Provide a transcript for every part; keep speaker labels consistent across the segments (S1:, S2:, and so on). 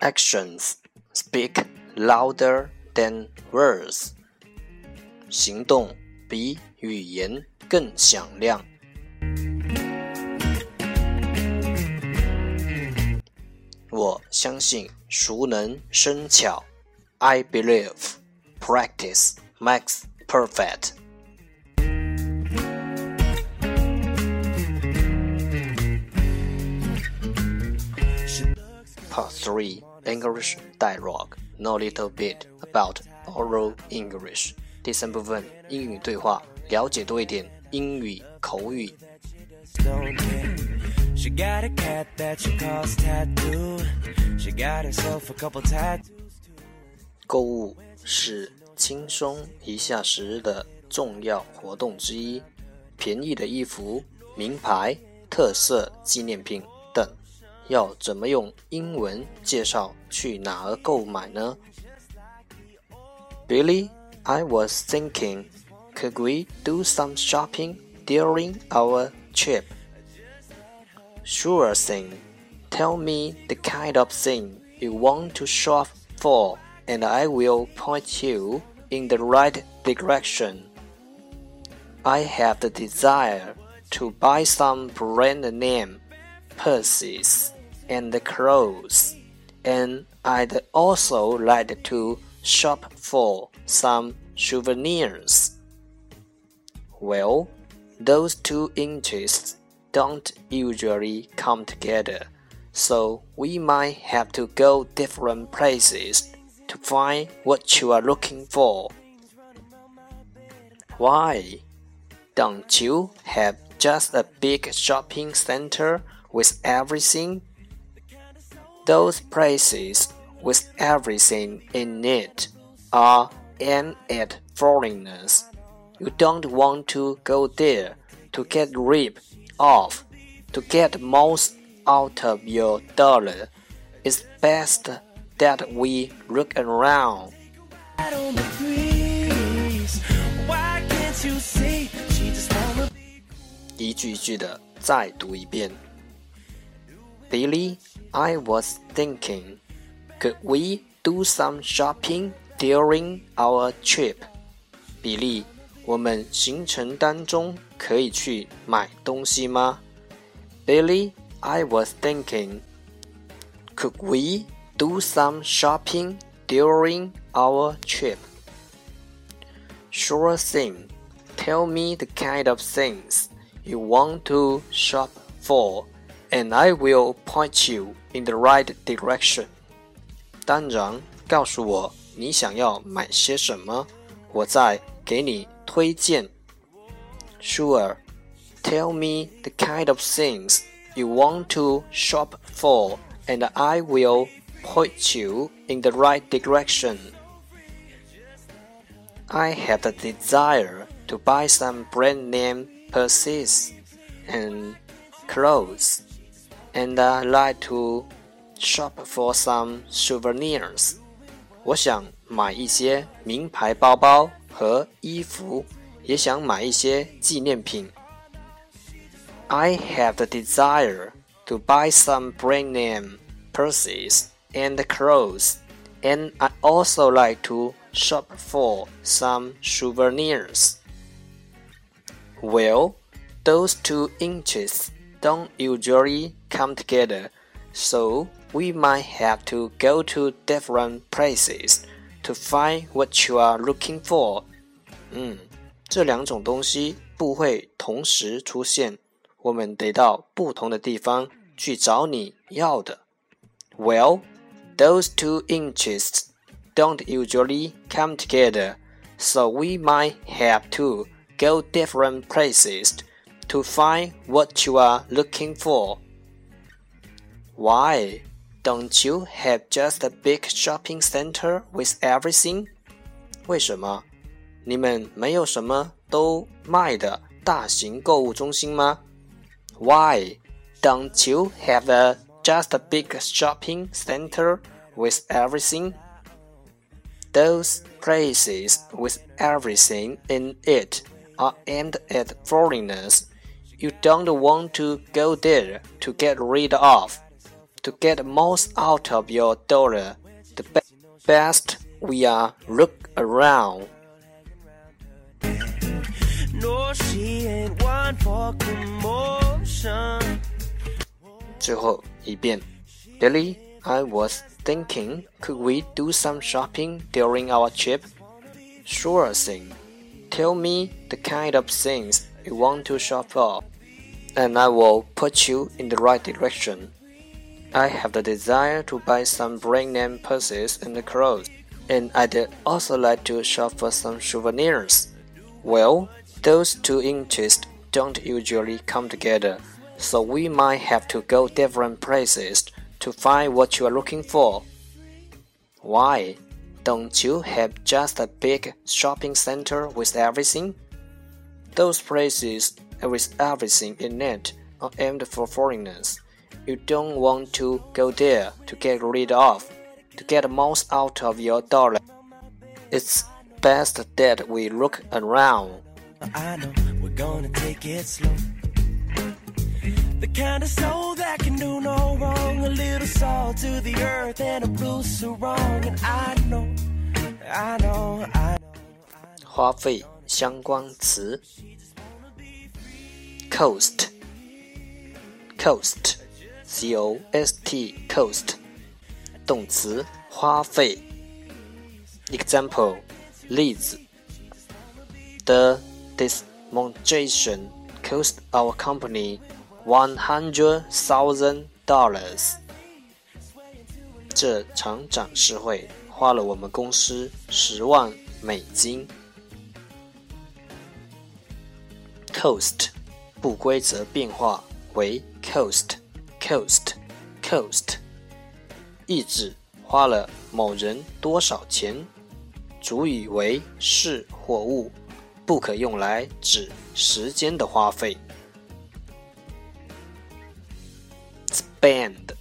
S1: Actions speak louder than words. 行动比语言更响亮。我相信熟能生巧。I believe practice makes perfect. Part 3 English Dialogue Know a little bit about oral English 第三部分英语对话，了解多一点英语口语。She got a cat that she calls Tattoo. She got herself a couple tattoos. 购物是轻松一下时的重要活动之一，便宜的衣服、名牌、特色纪念品等。要怎么用英文介绍去哪儿购买呢？Billy, I was thinking, could we do some shopping during our trip? Sure thing. Tell me the kind of thing you want to shop for, and I will point you in the right direction. I have the desire to buy some brand name purses and the clothes, and I'd also like to shop for some souvenirs. Well, those two interests don't usually come together, so we might have to go different places to find what you are looking for. Why? Don't you have just a big shopping center with everything those places with everything in it are aimed at foreigners. You don't want to go there to get ripped off, to get most out of your dollar. It's best that we look around. 一句一句的再读一遍。 Billy I was thinking, could we do some shopping during our trip? 比利，我们行程当中可以去买东西吗？Billy, I was thinking, could we do some shopping during our trip? Sure thing. Tell me the kind of things you want to shop for and I will point you in the right direction. 当然，告诉我你想要买些什么，我再给你推荐。Sure, tell me the kind of things you want to shop for, and I will point you in the right direction. I have the desire to buy some brand name purses and clothes and I like to shop for some souvenirs. 我想买一些名牌包包和衣服，也想买一些纪念品。I have the desire to buy some brand name purses and clothes, and I also like to shop for some souvenirs. Well, those two interests don't usually come together, so we might have to go to different places to find what you are looking for. 嗯，这两种东西不会同时出现，我们得到不同的地方去找你要的。Well, those two interests don't usually come together, so we might have to go different places to find what you are looking for. Why? Don't you have just a big shopping center with everything? 为什么？你们没有什么都卖的大型购物中心吗？Why? Don't you have a just a big shopping center with everything? Those places with everything in it are aimed at foreigners you don't want to go there to get rid of, to get most out of your dollar. The be best we are look around.
S2: No, she ain't one for commotion.
S1: 最后一遍，Billy, I was thinking, could we do some shopping during our trip? Sure thing. Tell me the kind of things you want to shop for, and I will put you in the right direction. I have the desire to buy some brand name purses and clothes, and I'd also like to shop for some souvenirs. Well, those two interests don't usually come together, so we might have to go different places to find what you are looking for. Why? Don't you have just a big shopping center with everything? Those places with everything in it uh, are aimed for foreigners. You don't want to go there to get rid of, to get the most out of your dollar. It's best that we look around.
S2: I know we're gonna take it slow. The kind of soul that can do no wrong. A little salt to the earth and a blue sarong. And I know, I know, I know.
S1: 花费相关词：coast, coast, c o s t, coast，动词，花费。example，例子：The demonstration cost our company one hundred thousand dollars。这场展示会花了我们公司十万美金。Coast 不规则变化为 coast coast coast，意指花了某人多少钱。主语为事或物，不可用来指时间的花费。spend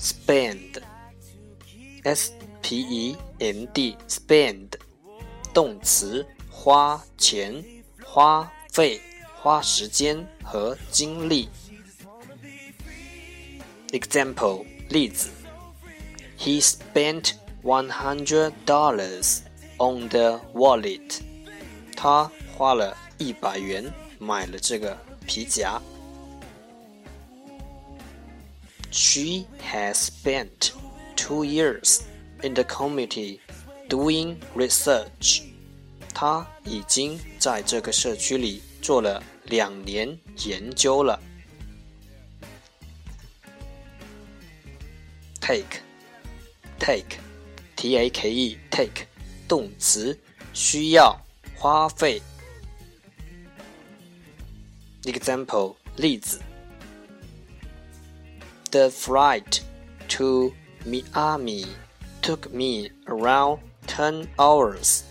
S1: spend s p e n d spend 动词花钱、花费、花时间和精力。Example 例子：He spent one hundred dollars on the wallet. 他花了一百元买了这个皮夹。She has spent two years in the community doing research. 她已经在这个社区里做了两年研究了。Take, take, t a k e, take，动词，需要，花费。Example，例子。The flight to Miami took me around ten hours.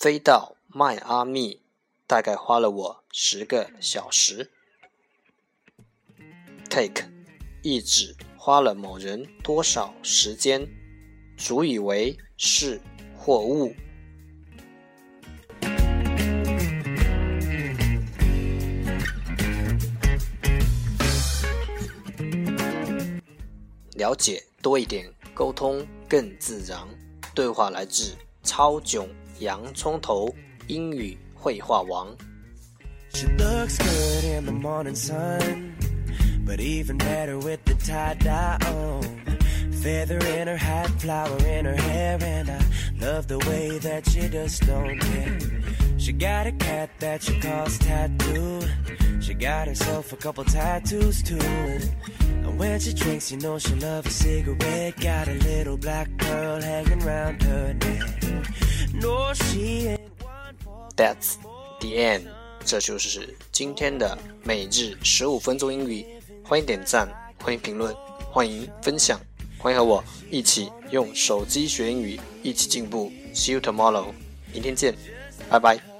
S1: 飞到迈阿密大概花了我十个小时。Take 意指花了某人多少时间，主语为事或物。了解多一点，沟通更自然。对话来自超囧洋葱头英语绘画王。
S2: She looks good in the morning sun, but even better with the tie dye on. Feather in her hat, flower in her hair, and I love the way that she just don't care. She got a cat that she calls Tattoo. She got herself a couple tattoos too. And when she drinks, you know she loves a cigarette. Got a little black pearl hanging round her neck.
S1: That's the end。这就是今天的每日十五分钟英语。欢迎点赞，欢迎评论，欢迎分享，欢迎和我一起用手机学英语，一起进步。See you tomorrow，明天见，拜拜。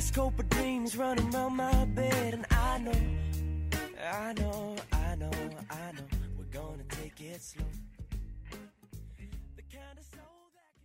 S2: kaleidoscope of dreams running round my bed, and I know, I know, I know, I know, we're gonna take it slow.